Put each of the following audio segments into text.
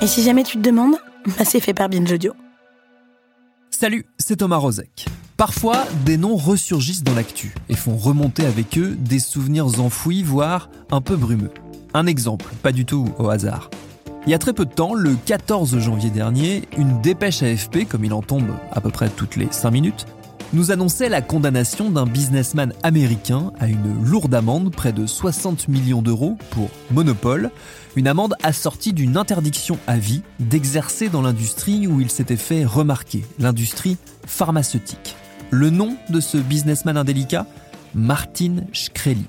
Et si jamais tu te demandes, bah c'est fait par Binge Audio. Salut, c'est Thomas Rozek. Parfois, des noms ressurgissent dans l'actu et font remonter avec eux des souvenirs enfouis, voire un peu brumeux. Un exemple, pas du tout au hasard. Il y a très peu de temps, le 14 janvier dernier, une dépêche AFP, comme il en tombe à peu près toutes les 5 minutes, nous annonçait la condamnation d'un businessman américain à une lourde amende, près de 60 millions d'euros pour monopole, une amende assortie d'une interdiction à vie d'exercer dans l'industrie où il s'était fait remarquer, l'industrie pharmaceutique. Le nom de ce businessman indélicat Martin Shkreli.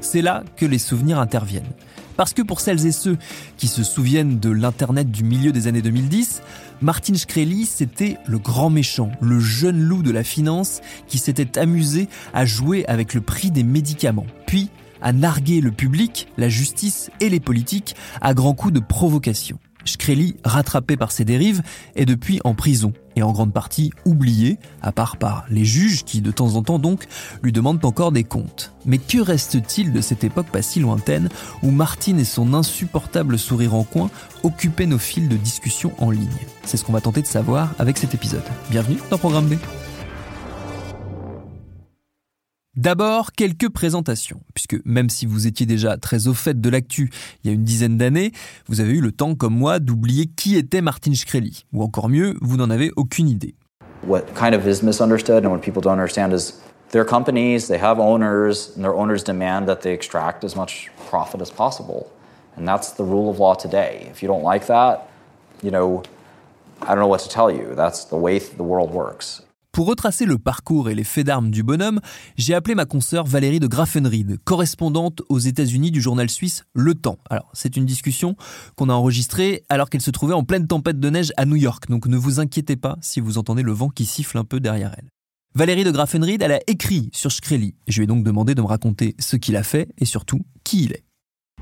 C'est là que les souvenirs interviennent. Parce que pour celles et ceux qui se souviennent de l'Internet du milieu des années 2010, Martin Shkreli, c'était le grand méchant, le jeune loup de la finance qui s'était amusé à jouer avec le prix des médicaments, puis à narguer le public, la justice et les politiques à grands coups de provocation. Shkreli, rattrapé par ses dérives, est depuis en prison et en grande partie oublié, à part par les juges qui de temps en temps donc lui demandent encore des comptes. Mais que reste-t-il de cette époque pas si lointaine où Martine et son insupportable sourire en coin occupaient nos fils de discussion en ligne? C'est ce qu'on va tenter de savoir avec cet épisode. Bienvenue dans Programme B. D'abord, quelques présentations, puisque même si vous étiez déjà très au fait de l'actu il y a une dizaine d'années, vous avez eu le temps, comme moi, d'oublier qui était Martin Shkreli, ou encore mieux, vous n'en avez aucune idée. What kind of is misunderstood and what people don't understand is they're companies, they have owners, and their owners demand that they extract as much profit as possible. And that's the rule of law today. If you don't like that, you know, I don't know what to tell you. That's the way the world works. Pour retracer le parcours et les faits d'armes du bonhomme, j'ai appelé ma consoeur Valérie de Graffenried, correspondante aux États-Unis du journal suisse Le Temps. Alors, c'est une discussion qu'on a enregistrée alors qu'elle se trouvait en pleine tempête de neige à New York, donc ne vous inquiétez pas si vous entendez le vent qui siffle un peu derrière elle. Valérie de Graffenried, elle a écrit sur Shkreli. Je lui ai donc demandé de me raconter ce qu'il a fait et surtout qui il est.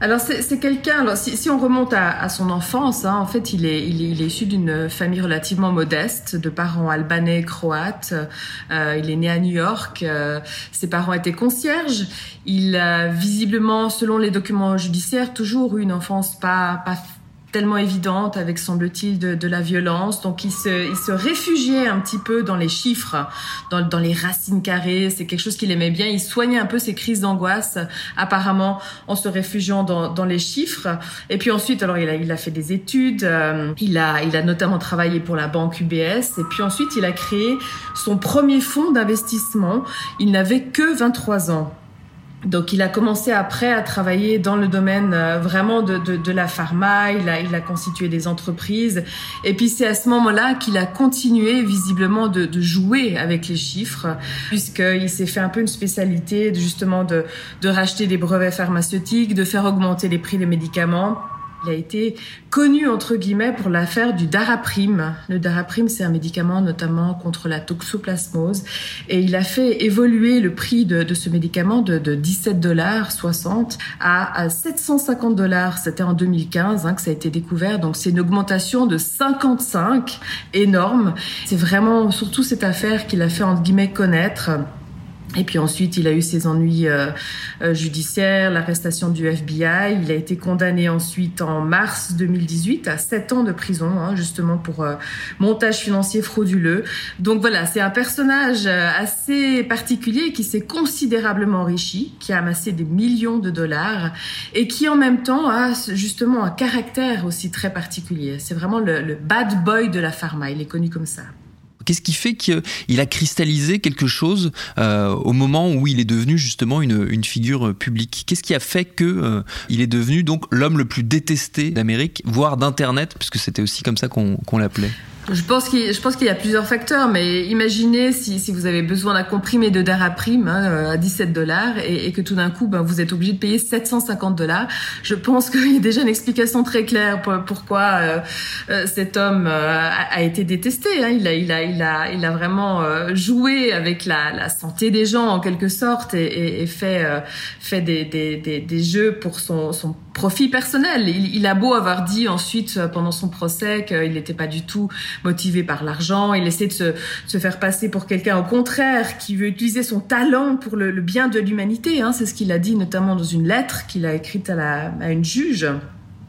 Alors c'est quelqu'un. Alors si, si, on remonte à, à son enfance, hein, en fait, il est, il est, il est issu d'une famille relativement modeste, de parents albanais, croates. Euh, il est né à New York. Euh, ses parents étaient concierges. Il a visiblement, selon les documents judiciaires, toujours eu une enfance pas pas tellement évidente avec semble-t-il de, de, la violence. Donc il se, il se réfugiait un petit peu dans les chiffres, dans, dans les racines carrées. C'est quelque chose qu'il aimait bien. Il soignait un peu ses crises d'angoisse, apparemment en se réfugiant dans, dans, les chiffres. Et puis ensuite, alors il a, il a fait des études. Euh, il a, il a notamment travaillé pour la banque UBS. Et puis ensuite, il a créé son premier fonds d'investissement. Il n'avait que 23 ans. Donc il a commencé après à travailler dans le domaine euh, vraiment de, de, de, la pharma, il a, il a constitué des entreprises. Et puis c'est à ce moment-là qu'il a continué visiblement de, de jouer avec les chiffres puisqu'il s'est fait un peu une spécialité justement de, de racheter des brevets pharmaceutiques, de faire augmenter les prix des médicaments il a été connu entre guillemets pour l'affaire du Daraprim. Le Daraprim, c'est un médicament notamment contre la toxoplasmose, et il a fait évoluer le prix de, ce médicament de, de 17 dollars 60 à, à 750 dollars. C'était en 2015 hein, que ça a été découvert, donc c'est une augmentation de 55 énorme. C'est vraiment surtout cette affaire qu'il a fait entre guillemets connaître. Et puis ensuite, il a eu ses ennuis euh, euh, judiciaires, l'arrestation du FBI. Il a été condamné ensuite en mars 2018 à 7 ans de prison, hein, justement pour euh, montage financier frauduleux. Donc voilà, c'est un personnage euh, assez particulier qui s'est considérablement enrichi, qui a amassé des millions de dollars et qui en même temps a justement un caractère aussi très particulier. C'est vraiment le, le bad boy de la pharma. Il est connu comme ça. Qu'est-ce qui fait qu'il a cristallisé quelque chose euh, au moment où il est devenu justement une, figure publique? Qu'est-ce qui a fait qu'il euh, est devenu donc l'homme le plus détesté d'Amérique, voire d'Internet, puisque c'était aussi comme ça qu'on l'appelait? Je pense qu'il y a plusieurs facteurs, mais imaginez si, si vous avez besoin d'un comprimé de Daraprim hein, euh, à 17 dollars et, et, que tout d'un coup ben, vous êtes obligé de payer 750 dollars. Je pense qu'il y a déjà une explication très claire pour, pourquoi euh, euh cet homme euh, a, été détesté. Hein. Il, a, il, a, il, a, il a vraiment joué avec la, la, santé des gens en quelque sorte et, et, et fait, fait des, des, des, des, jeux pour son, son profit personnel. Il, il, a beau avoir dit ensuite pendant son procès qu'il n'était pas du tout motivé par l'argent. Il essaie de se, se faire passer pour quelqu'un au contraire qui veut utiliser son talent pour le, le bien de l'humanité. Hein. C'est ce qu'il a dit notamment dans une lettre qu'il a écrite à, la, à une juge.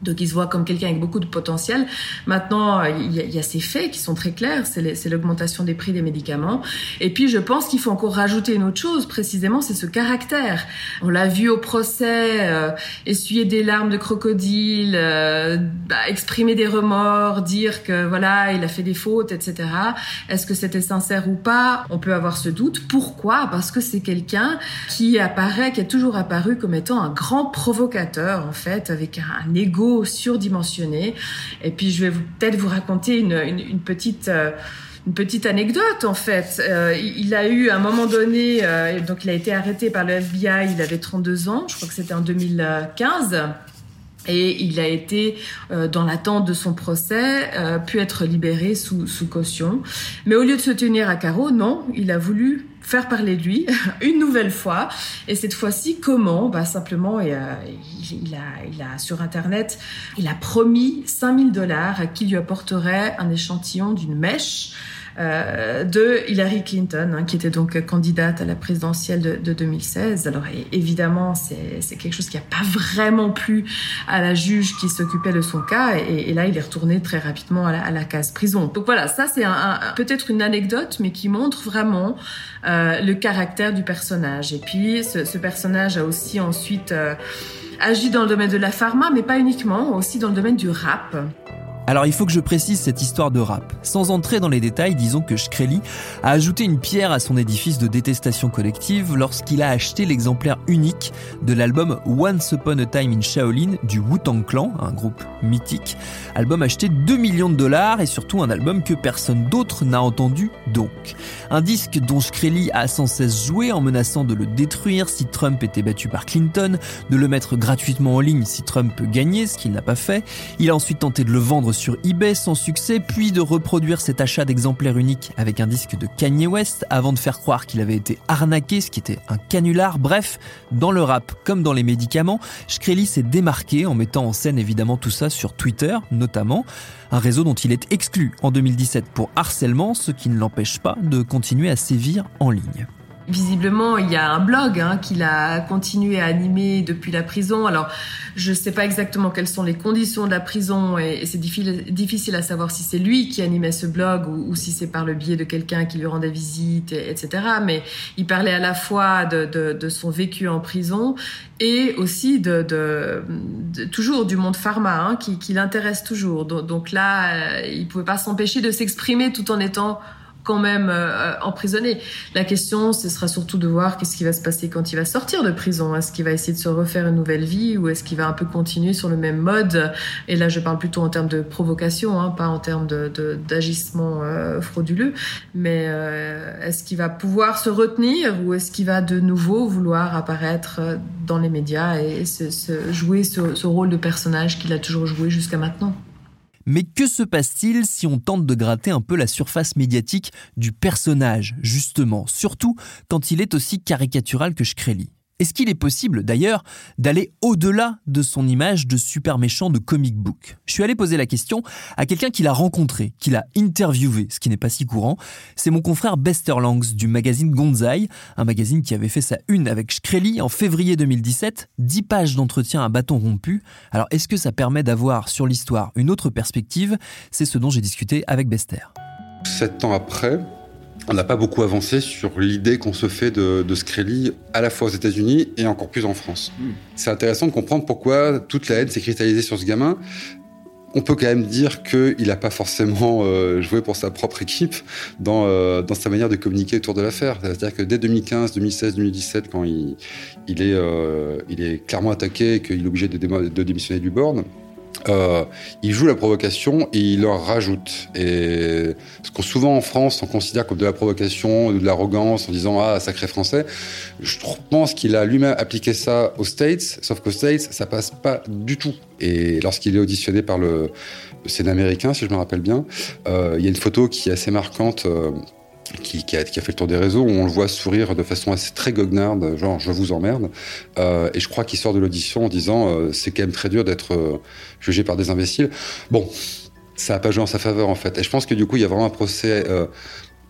Donc il se voit comme quelqu'un avec beaucoup de potentiel. Maintenant, il y, a, il y a ces faits qui sont très clairs, c'est l'augmentation des prix des médicaments. Et puis je pense qu'il faut encore rajouter une autre chose, précisément, c'est ce caractère. On l'a vu au procès, euh, essuyer des larmes de crocodile, euh, bah, exprimer des remords, dire que voilà, il a fait des fautes, etc. Est-ce que c'était sincère ou pas? On peut avoir ce doute. Pourquoi? Parce que c'est quelqu'un qui apparaît, qui est toujours apparu comme étant un grand provocateur, en fait, avec un, un ego surdimensionné. Et puis je vais peut-être vous raconter une, petite... Euh, une petite anecdote en fait. Euh, il a eu à un moment donné, euh, donc il a été arrêté par le FBI, il avait 32 ans, je crois que c'était en 2015. Et il a été dans l'attente de son procès, pu être libéré sous, sous caution. Mais au lieu de se tenir à carreau, non, il a voulu faire parler de lui une nouvelle fois. Et cette fois-ci, comment? Bah simplement, il, a, il a sur Internet, il a promis 5000 dollars qui lui apporterait un échantillon d'une mèche euh, de Hillary Clinton, hein, qui était donc candidate à la présidentielle de, de 2016. Alors évidemment, c'est quelque chose qui n'a pas vraiment plu à la juge qui s'occupait de son cas, et, et, là, il est retourné très rapidement à la, à la case prison. Donc voilà, ça c'est un, peut-être une anecdote, mais qui montre vraiment euh, le caractère du personnage. Et puis, ce, ce personnage a aussi ensuite euh, agi dans le domaine de la pharma, mais pas uniquement, aussi dans le domaine du rap. Alors il faut que je précise cette histoire de rap. Sans entrer dans les détails, disons que Shkreli a ajouté une pierre à son édifice de détestation collective lorsqu'il a acheté l'exemplaire unique de l'album Once Upon a Time in Shaolin du Wu-Tang Clan, un groupe mythique. Album acheté 2 millions de dollars et surtout un album que personne d'autre n'a entendu donc. Un disque dont Shkreli a sans cesse joué en menaçant de le détruire si Trump était battu par Clinton, de le mettre gratuitement en ligne si Trump gagnait, ce qu'il n'a pas fait. Il a ensuite tenté de le vendre sur eBay sans succès, puis de reproduire cet achat d'exemplaires uniques avec un disque de Kanye West avant de faire croire qu'il avait été arnaqué, ce qui était un canular. Bref, dans le rap comme dans les médicaments, Shkreli s'est démarqué en mettant en scène évidemment tout ça sur Twitter notamment, un réseau dont il est exclu en 2017 pour harcèlement, ce qui ne l'empêche pas de continuer à sévir en ligne. Visiblement, il y a un blog hein, qu'il a continué à animer depuis la prison. Alors, je ne sais pas exactement quelles sont les conditions de la prison et, c'est difficile, à savoir si c'est lui qui animait ce blog ou, si c'est par le biais de quelqu'un qui lui rendait visite, etc. Mais il parlait à la fois de, son vécu en prison et aussi de, toujours du monde pharma hein, qui, qui l'intéresse toujours. Donc, donc là, euh, il pouvait pas s'empêcher de s'exprimer tout en étant quand même euh, emprisonné. La question, ce sera surtout de voir qu'est-ce qui va se passer quand il va sortir de prison. Est-ce qu'il va essayer de se refaire une nouvelle vie ou est-ce qu'il va un peu continuer sur le même mode? Et là, je parle plutôt en termes de provocation, hein, pas en termes d'agissement de, euh, frauduleux. Mais euh, est-ce qu'il va pouvoir se retenir ou est-ce qu'il va de nouveau vouloir apparaître dans les médias et se, jouer ce rôle de personnage qu'il a toujours joué jusqu'à maintenant? Mais que se passe-t-il si on tente de gratter un peu la surface médiatique du personnage, justement, surtout quand il est aussi caricatural que Shkreli? Est-ce qu'il est possible, d'ailleurs, d'aller au-delà de son image de super méchant de comic book? Je suis allé poser la question à quelqu'un qui l'a rencontré, qui l'a interviewé, ce qui n'est pas si courant. C'est mon confrère Bester Langs du magazine Gonzai, un magazine qui avait fait sa une avec Shkreli en février 2017, 10 pages d'entretien à bâton rompu. Alors est-ce que ça permet d'avoir sur l'histoire une autre perspective? C'est ce dont j'ai discuté avec Bester. Sept ans après, on n'a pas beaucoup avancé sur l'idée qu'on se fait de, de à la fois aux États-Unis et encore plus en France. Hmm. C'est intéressant de comprendre pourquoi toute la haine s'est cristallisée sur ce gamin. on peut quand même dire qu'il n'a pas forcément euh, joué pour sa propre équipe dans, euh, dans sa manière de communiquer autour de l'affaire. C'est-à-dire que dès 2015, 2016, 2017, quand il, il, est, euh, il est clairement attaqué et qu'il est obligé de, de démissionner du board, euh, il joue la provocation et il leur rajoute. Et ce que souvent en France on considère comme de la provocation, ou de l'arrogance, en disant ah sacré français, je pense qu'il a lui-même appliqué ça aux States, sauf qu'aux States ça passe pas du tout. Et lorsqu'il est auditionné par le, le Sénat américain, si je me rappelle bien, euh, il y a une photo qui est assez marquante. Euh, qui, qui, a, qui, a, fait le tour des réseaux, où on le voit sourire de façon assez très goguenarde, genre je vous emmerde. Euh, et je crois qu'il sort de l'audition en disant euh, c'est quand même très dur d'être euh, jugé par des imbéciles. Bon, ça n'a pas joué en sa faveur en fait. Et je pense que du coup il y a vraiment un procès euh,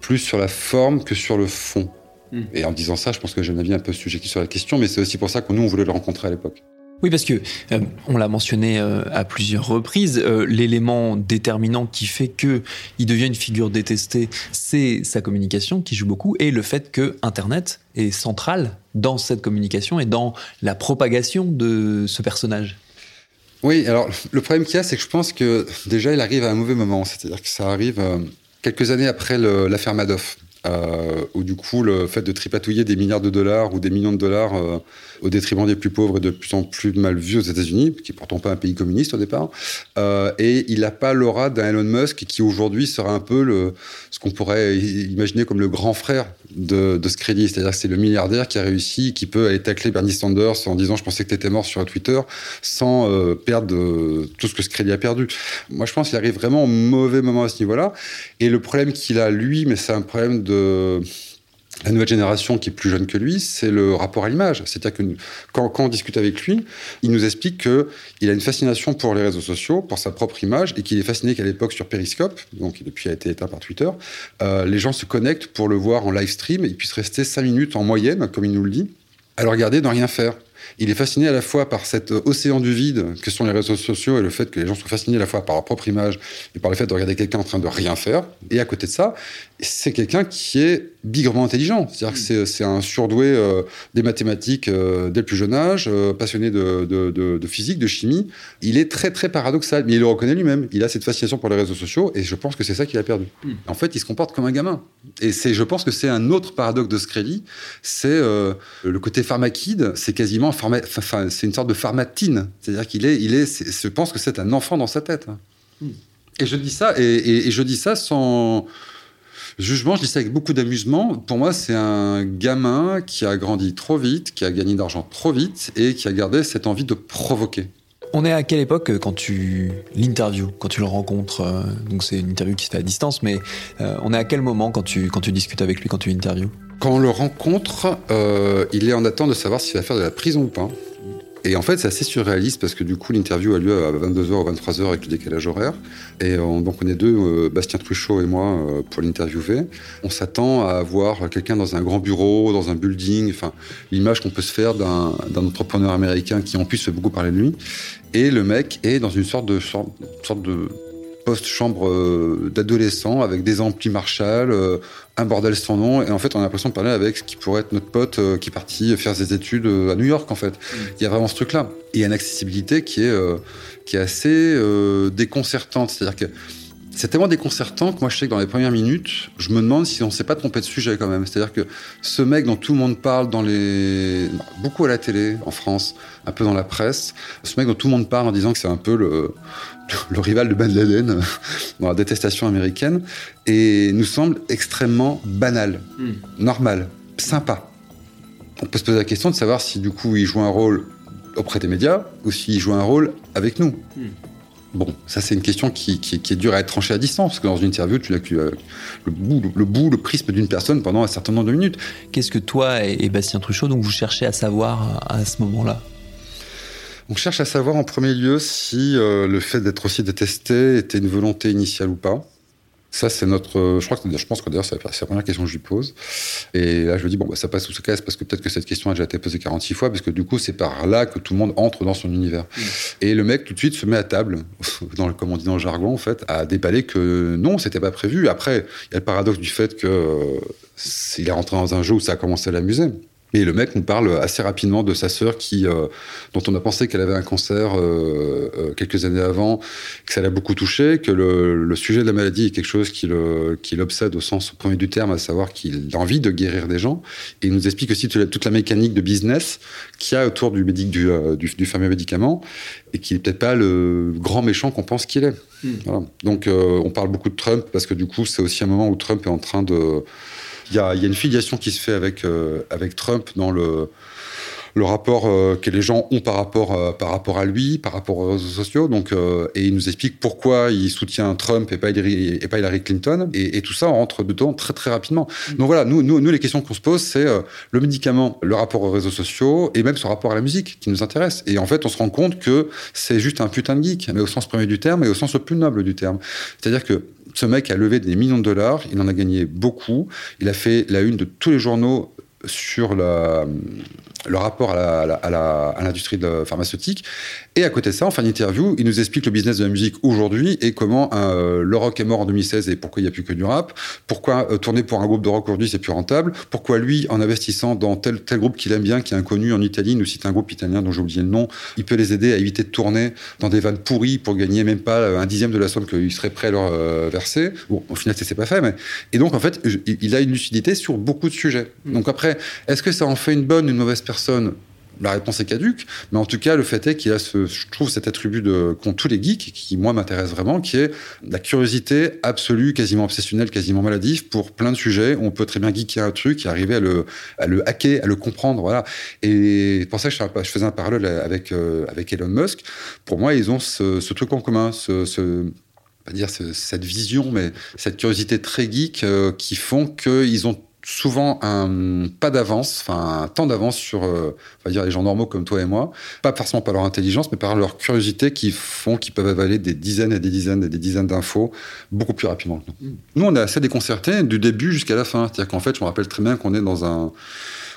plus sur la forme que sur le fond. Mmh. Et en disant ça, je pense que j'ai un avis un peu subjectif sur la question, mais c'est aussi pour ça que nous on voulait le rencontrer à l'époque. Oui, parce que euh, on l'a mentionné euh, à plusieurs reprises, euh, l'élément déterminant qui fait que il devient une figure détestée, c'est sa communication qui joue beaucoup et le fait que Internet est central dans cette communication et dans la propagation de ce personnage. Oui, alors le problème qu'il y a, c'est que je pense que déjà il arrive à un mauvais moment, c'est-à-dire que ça arrive quelques années après l'affaire Madoff. Euh, où du coup le fait de tripatouiller des milliards de dollars ou des millions de dollars euh, au détriment des plus pauvres est de plus en plus mal vu aux États-Unis, qui est pourtant pas un pays communiste au départ. Euh, et il n'a pas l'aura d'un Elon Musk qui aujourd'hui sera un peu ce qu'on pourrait imaginer comme le grand frère de, de ce crédit. C'est-à-dire que c'est le milliardaire qui a réussi, qui peut aller tacler Bernie Sanders en disant je pensais que tu étais mort sur Twitter sans euh, perdre euh, tout ce que ce crédit a perdu. Moi je pense qu'il arrive vraiment au mauvais moment à ce niveau-là. Et le problème qu'il a lui, mais c'est un problème de la nouvelle génération qui est plus jeune que lui, c'est le rapport à l'image. C'est-à-dire que quand, on discute avec lui, il nous explique qu'il a une fascination pour les réseaux sociaux, pour sa propre image, et qu'il est fasciné qu'à l'époque sur Periscope, donc depuis a été éteint par Twitter, euh, les gens se connectent pour le voir en live stream et puissent rester 5 minutes en moyenne, comme il nous le dit, à le regarder dans rien faire. Il est fasciné à la fois par cet océan du vide que sont les réseaux sociaux et le fait que les gens soient fascinés à la fois par leur propre image et par le fait de regarder quelqu'un en train de rien faire. Et à côté de ça, c'est quelqu'un qui est bigrement intelligent. C'est-à-dire que c'est un surdoué euh, des mathématiques euh, dès le plus jeune âge, euh, passionné de, de, de, de, physique, de chimie. Il est très, très paradoxal, mais il le reconnaît lui-même. Il a cette fascination pour les réseaux sociaux et je pense que c'est ça qu'il a perdu. Mm. En fait, il se comporte comme un gamin. Et je pense que c'est un autre paradoxe de crédit, c'est le côté pharmaquide, c'est quasiment pharma, c'est une sorte de pharmatine. C'est-à-dire qu'il est, il est, je pense que c'est un enfant dans sa tête. Mm. Et je dis ça, et, et, et je dis ça sans jugement, je dis ça avec beaucoup d'amusement. Pour moi, c'est un gamin qui a grandi trop vite, qui a gagné d'argent trop vite et qui a gardé cette envie de provoquer. On est à quelle époque euh, quand tu l'interviews, quand tu le rencontres euh, Donc c'est une interview qui se fait à distance, mais euh, on est à quel moment quand tu, quand tu discutes avec lui, quand tu l'interviews? Quand on le rencontre, euh, il est en attente de savoir s'il va faire de la prison ou pas. Et en fait, c'est assez surréaliste parce que du coup, l'interview a lieu à 22h ou 23h avec le décalage horaire. Et on, donc, on est deux, euh, Bastien Truchot et moi, euh, pour l'interviewer. On s'attend à voir quelqu'un dans un grand bureau, dans un building, enfin, l'image qu'on peut se faire d'un entrepreneur américain qui en fait beaucoup parler de lui. Et le mec est dans une sorte de, sorte de post-chambre euh, d'adolescent avec des amplis Marshall, euh, un bordel sans nom. Et en fait, on a l'impression de parler avec ce qui pourrait être notre pote euh, qui est parti faire ses études à New York, en fait. Mm. Il y a vraiment ce truc-là. Et il y a une accessibilité qui est, qui est assez déconcertante. C'est-à-dire que c'est tellement déconcertant que moi, je sais que dans les premières minutes, je me demande si on s'est pas trompé de sujet quand même. C'est-à-dire que ce mec dont tout le monde parle dans les, beaucoup à la télé en France, un peu dans la presse, ce mec dont tout le monde parle en disant que c'est un peu le, le rival de Ben Laden dans la détestation américaine, et nous semble extrêmement banal, mm. normal, sympa. On peut se poser la question de savoir si du coup il joue un rôle auprès des médias ou s'il joue un rôle avec nous. Mm. Bon, ça c'est une question qui, qui, qui, est dure à être tranchée à distance, parce que dans une interview, tu n'as que euh, le bout, le, le, bout, le prisme d'une personne pendant un certain nombre de minutes. Qu'est-ce que toi et, et Bastien Truchot, donc vous cherchez à savoir à, à ce moment-là? On cherche à savoir en premier lieu si euh, le fait d'être aussi détesté était une volonté initiale ou pas. Ça, c'est notre. Je crois que je pense que d'ailleurs, c'est la première question que je lui pose. Et là, je lui dis bon, bah, ça passe ou ça casse parce que peut-être que cette question a déjà été posée 46 fois, parce que du coup, c'est par là que tout le monde entre dans son univers. Mmh. Et le mec tout de suite se met à table, dans le, comme on dit dans le jargon, en fait, à déballer que non, c'était pas prévu. Après, il y a le paradoxe du fait que euh, il est rentré dans un jeu où ça a commencé à l'amuser. Et le mec nous parle assez rapidement de sa sœur qui, euh, dont on a pensé qu'elle avait un cancer euh, euh, quelques années avant, que ça l'a beaucoup touché, que le, le, sujet de la maladie est quelque chose qui, l'obsède au sens premier du terme, à savoir qu'il a envie de guérir des gens. Et il nous explique aussi toute la, toute la mécanique de business qu'il y a autour du, médic, du, du, du fameux médicament et qui n'est peut-être pas le grand méchant qu'on pense qu'il est. Mmh. Voilà. Donc on parle beaucoup de Trump parce que du coup c'est aussi un moment où Trump est en train de il y, a, une filiation qui se fait avec, euh, avec Trump dans le, le rapport euh, que les gens ont par rapport, euh, par rapport à lui, par rapport aux réseaux sociaux. Donc, et il nous explique pourquoi il soutient Trump et pas Hillary, et pas Hillary Clinton. Et, tout ça, rentre dedans très, très rapidement. Mm. Donc voilà, nous, nous, nous les questions qu'on se pose, c'est le médicament, le rapport aux réseaux sociaux et même son rapport à la musique qui nous intéresse. Et en fait, on se rend compte que c'est juste un putain de geek, mais au sens premier du terme et au sens le plus noble du terme. C'est-à-dire que ce mec a levé des millions de dollars, il en a gagné beaucoup. Il a fait la une de tous les journaux sur la, le rapport à l'industrie pharmaceutique. Et à côté de ça, en fin d'interview, il nous explique le business de la musique aujourd'hui et comment euh, le rock est mort en 2016 et pourquoi il n'y a plus que du rap. Pourquoi euh, tourner pour un groupe de rock aujourd'hui, c'est plus rentable. Pourquoi lui, en investissant dans tel, tel groupe qu'il aime bien, qui est inconnu en Italie, nous cite un groupe italien dont j'ai oublié le nom, il peut les aider à éviter de tourner dans des vannes pourries pour gagner même pas euh, un dixième de la somme qu'il serait prêt à leur euh, verser. Bon, au final, c'est pas fait, mais. Et donc, en fait, il a une lucidité sur beaucoup de sujets. Donc après, est-ce que ça en fait une bonne ou une mauvaise personne? La réponse est caduque, mais en tout cas, le fait est qu'il a, ce, je trouve, cet attribut de, qu'ont tous les geeks, qui, moi, m'intéresse vraiment, qui est la curiosité absolue, quasiment obsessionnelle, quasiment maladive, pour plein de sujets. On peut très bien geeker un truc et arriver à le, à le hacker, à le comprendre, voilà. Et pour ça, je, je faisais un parallèle avec, euh, avec Elon Musk. Pour moi, ils ont ce, truc en commun, ce, ce pas dire cette vision, mais cette curiosité très geek euh, qui font qu'ils ont souvent un pas d'avance, enfin un temps d'avance sur, euh, on va dire les gens normaux comme toi et moi, pas forcément par leur intelligence, mais par leur curiosité qui font qu'ils peuvent avaler des dizaines et des dizaines et des dizaines d'infos beaucoup plus rapidement que nous. Nous, on est assez déconcertés du début jusqu'à la fin. C'est-à-dire qu'en fait, je me rappelle très bien qu'on est dans un,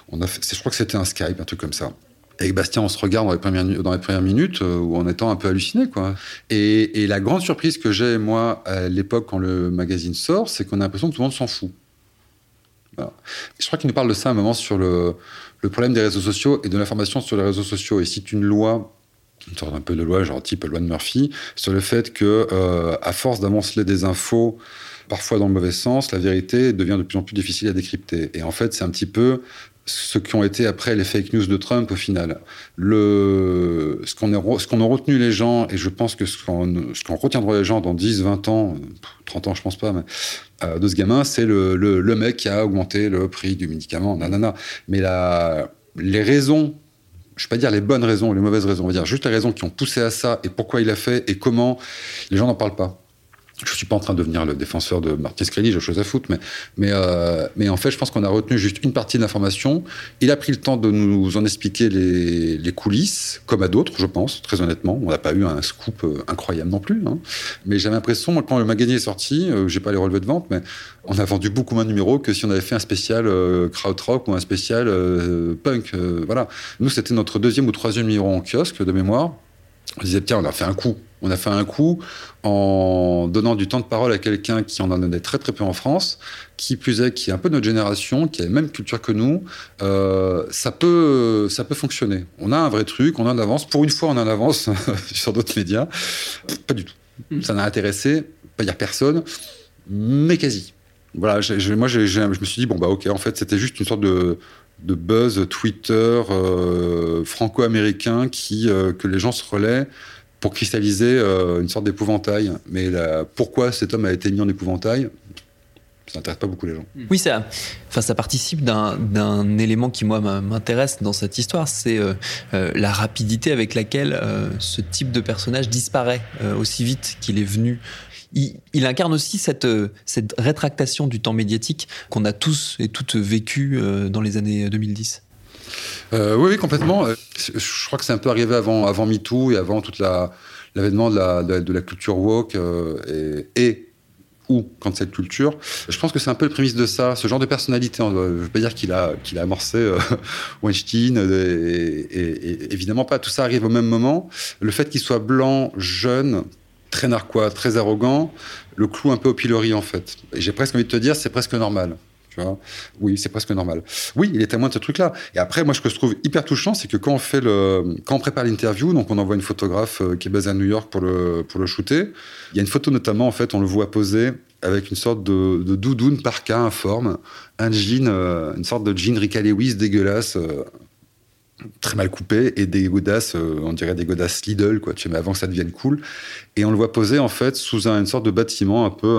on a fait, je crois que c'était un Skype, un truc comme ça. Avec Bastien, on se regarde dans les premières, dans les premières minutes euh, ou en étant un peu halluciné, quoi. Et, et la grande surprise que j'ai, moi, à l'époque, quand le magazine sort, c'est qu'on a l'impression que tout le monde s'en fout. Je crois qu'il nous parle de ça à un moment sur le, problème des réseaux sociaux et de l'information sur les réseaux sociaux. Et cite une loi une sorte un peu de loi, genre type loi de Murphy, sur le fait que, euh, à force d'amonceler des infos, parfois dans le mauvais sens, la vérité devient de plus en plus difficile à décrypter. Et en fait, c'est un petit peu ce qui ont été après les fake news de Trump au final. Ce qu'on qu ont retenu les gens, et je pense que ce qu'on qu retiendra les gens dans 10, 20 ans, 30 ans je pense pas, euh, de ce gamin, c'est le, mec qui a augmenté le prix du médicament, nanana. Mais les raisons je ne vais pas dire les bonnes raisons ou les mauvaises raisons, on va dire juste les raisons qui ont poussé à ça et pourquoi il a fait et comment, les gens n'en parlent pas je suis pas en train de devenir le défenseur de Martin Screlly, j'ai chose à foutre, mais, mais, euh, mais en fait, je pense qu'on a retenu juste une partie de l'information. Il a pris le temps de nous en expliquer les, les coulisses, comme à d'autres, je pense, très honnêtement. On n'a pas eu un scoop euh, incroyable non plus. Hein. Mais j'ai l'impression, quand le magazine est sorti, euh, j'ai pas les relevés de vente, mais on a vendu beaucoup moins de numéros que si on avait fait un spécial euh, krautrock ou un spécial euh, punk. voilà. Nous, c'était notre deuxième ou troisième numéro en kiosque de mémoire. On disait, tiens, on a fait un coup. On a fait un coup en donnant du temps de parole à quelqu'un qui en a donné très très peu en France, qui plus est, qui est un peu de notre génération, qui a la même culture que nous. Euh, ça, peut, ça peut fonctionner. On a un vrai truc, on en avance. Pour une fois, on en avance sur d'autres médias. Pas du tout. Ça n'a intéressé, pas dire personne, mais quasi. Voilà, moi, je me suis dit, bon, bah ok, en fait, c'était juste une sorte de, de buzz Twitter euh, franco-américain qui euh, que les gens se relaient pour cristalliser euh, une sorte d'épouvantail. Mais pourquoi cet homme a été mis en épouvantail? Ça n'intéresse pas beaucoup les gens. Oui, ça, enfin, ça participe d'un élément qui, moi, m'intéresse dans cette histoire, c'est euh, euh, la rapidité avec laquelle ce type de personnage disparaît aussi vite qu'il est venu. Il, il, incarne aussi cette, cette rétractation du temps médiatique qu'on a tous et toutes vécu dans les années 2010. Euh, oui, oui, complètement. Euh, je crois que c'est un peu arrivé avant, avant MeToo et avant toute l'avènement de la, de, la, culture woke euh, et, et ou quand cette culture. Je pense que c'est un peu le prémisse de ça, ce genre de personnalité. Je ne veux pas dire qu'il a, qu'il a amorcé euh, Weinstein, et, et, évidemment pas. Tout ça arrive au même moment. Le fait qu'il soit blanc, jeune, très narquois, très arrogant, le clou un peu au pilori en fait. Et j'ai presque envie de te dire, c'est presque normal. Oui, c'est presque normal. Oui, il est témoin de ce truc-là. Et après, moi, ce que je trouve hyper touchant, c'est que quand on fait le, quand on prépare l'interview, donc on envoie une photographe euh, qui est basée à New York pour le, pour le shooter. Il y a une photo notamment, en fait, on le voit poser avec une sorte de, de doudoune parka informe, un jean, euh, une sorte de jean Ricka Lewis dégueulasse, euh, très mal coupé, et des godasses, on dirait des godasses Lidl, quoi, tu sais, mais avant que ça devienne cool. Et on le voit poser, en fait, sous un- une sorte de bâtiment un peu,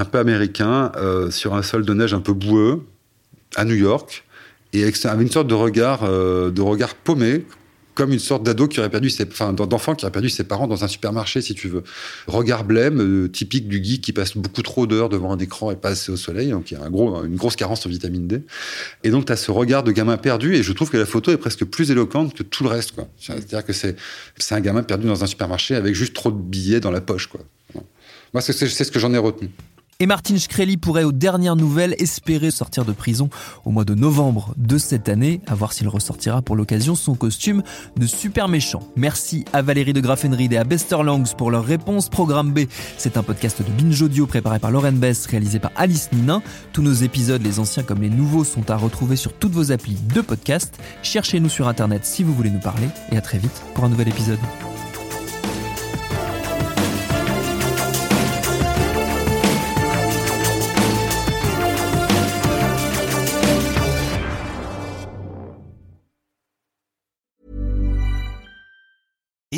un peu américain, euh, sur un sol de neige un peu boueux, à New York, et avec, une sorte de regard, euh, de regard paumé, comme une sorte d'ado qui aurait perdu ses, d'enfant qui aurait perdu ses parents dans un supermarché, si tu veux. Regard blême, euh, typique du geek qui passe beaucoup trop d'heures devant un écran et pas assez au soleil, donc il y a une grosse carence en vitamine D. Et donc, tu as ce regard de gamin perdu, et je trouve que la photo est presque plus éloquente que tout le reste, quoi. C'est-à-dire que c'est, un gamin perdu dans un supermarché avec juste trop de billets dans la poche, quoi. Moi, c'est ce que j'en ai retenu. Et Martin Shkreli pourrait, aux dernières nouvelles, espérer sortir de prison au mois de novembre de cette année, à voir s'il ressortira pour l'occasion son costume de super méchant. Merci à Valérie de Graffenried et à Bester Langs pour leur réponse. Programme B, c'est un podcast de Binge Audio préparé par Lauren Bess, réalisé par Alice Ninin. Tous nos épisodes, les anciens comme les nouveaux, sont à retrouver sur toutes vos applis de podcast. Cherchez-nous sur Internet si vous voulez nous parler, et à très vite pour un nouvel épisode.